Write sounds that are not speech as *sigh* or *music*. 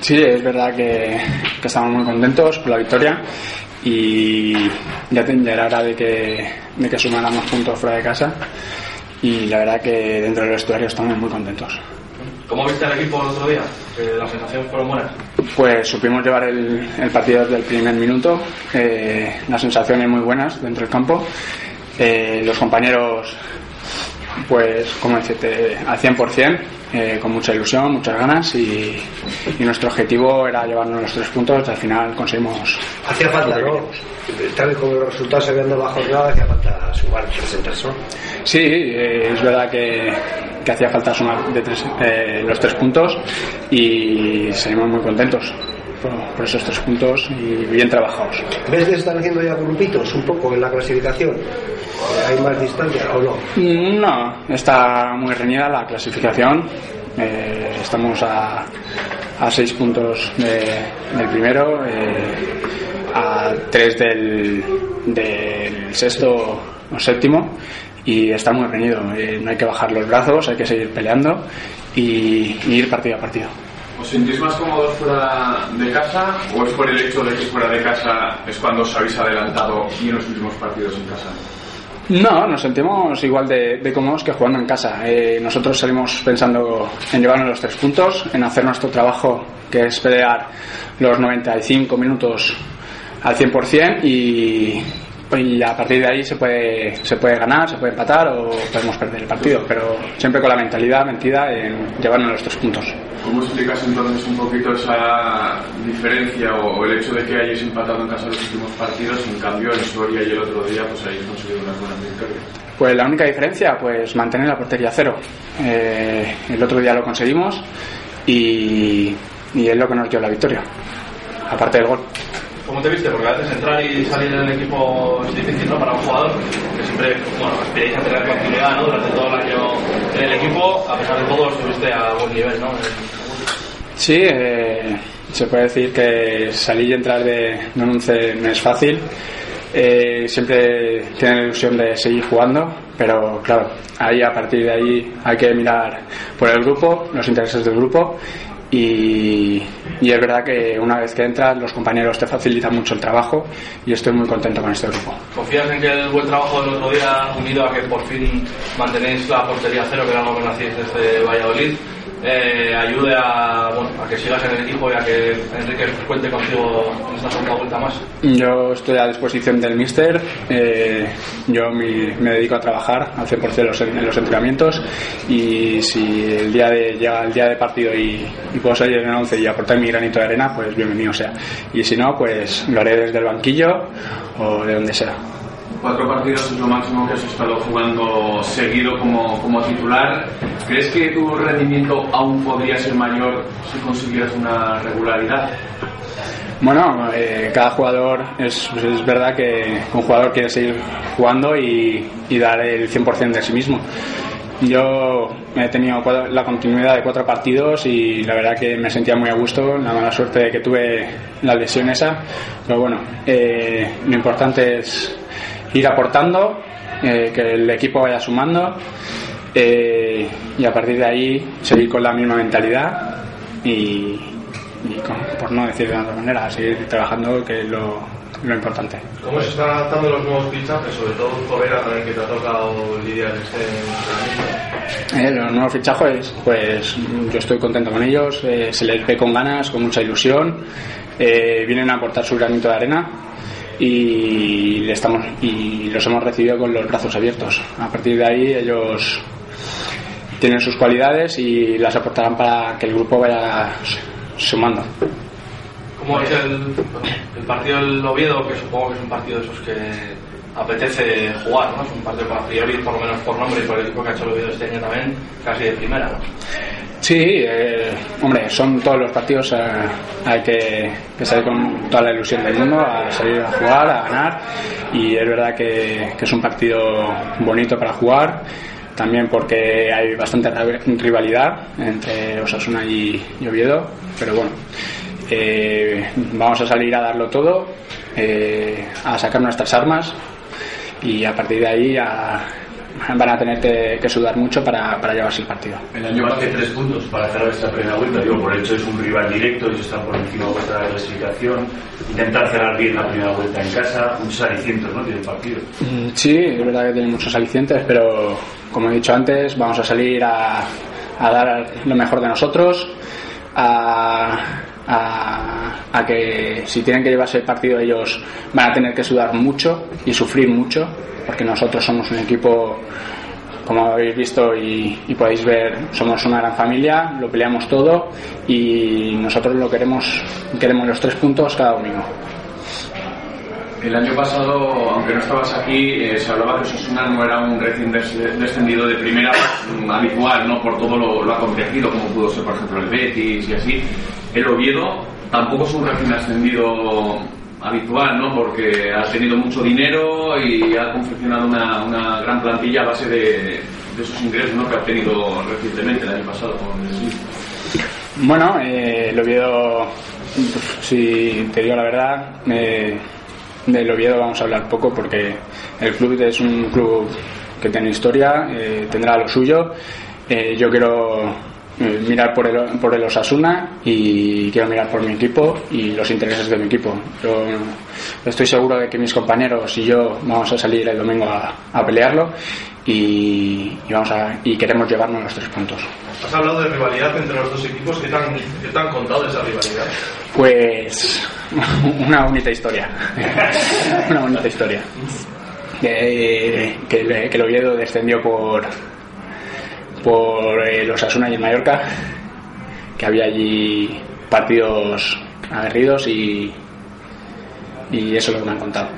Sí, es verdad que, que, estamos muy contentos por la victoria y ya, ya era hora de que, de que sumáramos puntos fuera de casa y la verdad que dentro del vestuario estamos muy contentos. ¿Cómo viste al equipo el otro día? ¿Que ¿Las sensaciones fueron buenas? Pues supimos llevar el, el partido desde el primer minuto, eh, las sensaciones muy buenas dentro del campo. Eh, los compañeros, pues, como decirte, al 100%, eh, con mucha ilusión, muchas ganas y, y, nuestro objetivo era llevarnos los tres puntos al final conseguimos. Hacía falta, ¿no? Tal y como los resultados se habían dado la jornada, hacía falta sumar tres, ¿no? Sí, eh, es verdad que, que, hacía falta sumar de tres, eh, los tres puntos y salimos muy contentos. Por, por, esos tres puntos y bien trabajados. ¿Ves que están haciendo ya grupitos un poco en la clasificación? ¿Hay más distancia o no? No, está muy reñida la clasificación. Eh, estamos a, a, seis puntos de, del primero, eh, a tres del, del, sexto o séptimo y está muy reñido. Eh, no hay que bajar los brazos, hay que seguir peleando y, y ir partido a partido. ¿Os sentís más cómodos fuera de casa o es por el hecho de que fuera de casa es cuando os habéis adelantado y en los últimos partidos en casa? No, nos sentimos igual de, cómodos que jugando en casa. Eh, nosotros salimos pensando en llevarnos los tres puntos, en hacer nuestro trabajo, que es pelear los 95 minutos al 100% y, y a partir de ahí se puede, se puede ganar, se puede empatar o podemos perder el partido, pero siempre con la mentalidad metida en llevarnos los tres puntos. ¿Cómo explicas entonces un poquito esa diferencia o, el hecho de que hayáis empatado en casa los últimos partidos, en cambio en Soria y el otro día pues hayáis conseguido unas buenas victorias? Pues la única diferencia, pues mantener la portería cero. Eh, el otro día lo conseguimos y, y es lo que nos dio la victoria, aparte del gol. ¿Cómo te viste? Porque a entrar y salir en el equipo es difícil. Para un jugador que siempre, bueno, aspiráis a tener continuidad, ¿no? Durante todo el año en el equipo, a pesar de todo, estuviste a buen nivel, ¿no? Sí, eh, se puede decir que salir y entrar de, de un no es fácil. Eh, siempre tienen la ilusión de seguir jugando, pero claro, ahí a partir de ahí hay que mirar por el grupo, los intereses del grupo y, y, es verdad que una vez que entras los compañeros te facilitan mucho el trabajo y estoy muy contento con este grupo. ¿Confías en que el buen trabajo del otro día, unido a que por fin mantenéis la portería cero, que era algo que no hacéis desde Valladolid, eh, ayude a, bueno, a que sigas en el equipo y a que Enrique cuente contigo en esta segunda vuelta más? Yo estoy a disposición del míster, eh, yo me dedico a trabajar al 100% los, en los entrenamientos y si el día de, llega el día de partido y, y puedo salir en el 11 y aportar mi granito de arena, pues bienvenido sea. Y si no, pues lo haré desde el banquillo o de donde sea. Cuatro partidos es lo máximo que has estado jugando seguido como, como titular. ¿Crees que tu rendimiento aún podría ser mayor si consiguieras una regularidad? Bueno, eh, cada jugador es, es, verdad que un jugador quiere seguir jugando y, y dar el 100% de sí mismo. Yo he tenido la continuidad de cuatro partidos y la verdad que me sentía muy a gusto, la mala suerte que tuve la lesión esa, pero bueno, eh, lo importante es ir aportando, eh, que el equipo vaya sumando eh, y a partir de ahí seguir con la misma mentalidad y, y con, por no decir de otra manera, seguir trabajando que es lo, lo importante. ¿Cómo se están adaptando los nuevos fichajes, sobre todo Correa también que te ha tocado lidiar este eh, los nuevos fichajes, pues yo estoy contento con ellos, eh, se les ve con ganas, con mucha ilusión, eh, vienen a aportar su granito de arena y, le estamos, y los hemos recibido con los brazos abiertos. A partir de ahí ellos tienen sus cualidades y las aportarán para que el grupo vaya sumando. ¿Cómo es el, el partido del Oviedo, que supongo que es un partido de esos que apetece jugar, ¿no? Es un partido que a priori, por lo menos por nombre y por el equipo que ha hecho el Oviedo este año también, casi de primera, ¿no? Sí, eh, hombre, son todos los partidos, eh, hay que, salir con toda la ilusión del mundo, a salir a jugar, a ganar. Y es verdad que, es un partido bonito para jugar, también porque hay bastante rivalidad entre Osasuna y, y Oviedo, pero bueno, eh, vamos a salir a darlo todo, a sacar nuestras armas y a partir de ahí a, van a tener que, que sudar mucho para, para, llevarse el partido. El año que tres puntos para cerrar esta primera vuelta, digo, por hecho es un rival directo, ellos están por encima vuestra de la clasificación, intentar cerrar bien la primera vuelta en casa, muchos alicientes, ¿no? Tiene el partido. Sí, es verdad que tiene muchos alicientes, pero como he dicho antes, vamos a salir a, a dar lo mejor de nosotros, a, a, a, que si tienen que llevarse el partido ellos van a tener que sudar mucho y sufrir mucho porque nosotros somos un equipo como habéis visto y, y, podéis ver somos una gran familia lo peleamos todo y nosotros lo queremos queremos los tres puntos cada domingo el año pasado, aunque no estabas aquí, eh, se hablaba que Osasuna no era un recién descendido de primera mm, habitual, ¿no? Por todo lo, lo acontecido, como pudo ser, por ejemplo, el Betis y así. El Oviedo tampoco es un recién ascendido habitual, ¿no? Porque ha tenido mucho dinero y ha confeccionado una, gran plantilla a base de, esos ingresos, ¿no? Que ha obtenido recientemente el año pasado con el Bueno, eh, el Oviedo, si te digo la verdad, eh, del Oviedo vamos a hablar poco porque el club es un club que tiene historia, eh, tendrá lo suyo. Eh, yo quiero mirar por el, por el Osasuna y quiero mirar por mi equipo y los intereses de mi equipo. Yo estoy seguro de que mis compañeros y yo vamos a salir el domingo a, a pelearlo y, y, vamos a, y queremos llevarnos los tres puntos. Has hablado de rivalidad entre los dos equipos. ¿Qué te han, qué te han contado de esa rivalidad? Pues *laughs* una bonita historia. *laughs* una bonita historia. Que, que el Oviedo descendió por por eh, los Asuna y el Mallorca, que había allí partidos aguerridos y, y eso es lo que me han contado.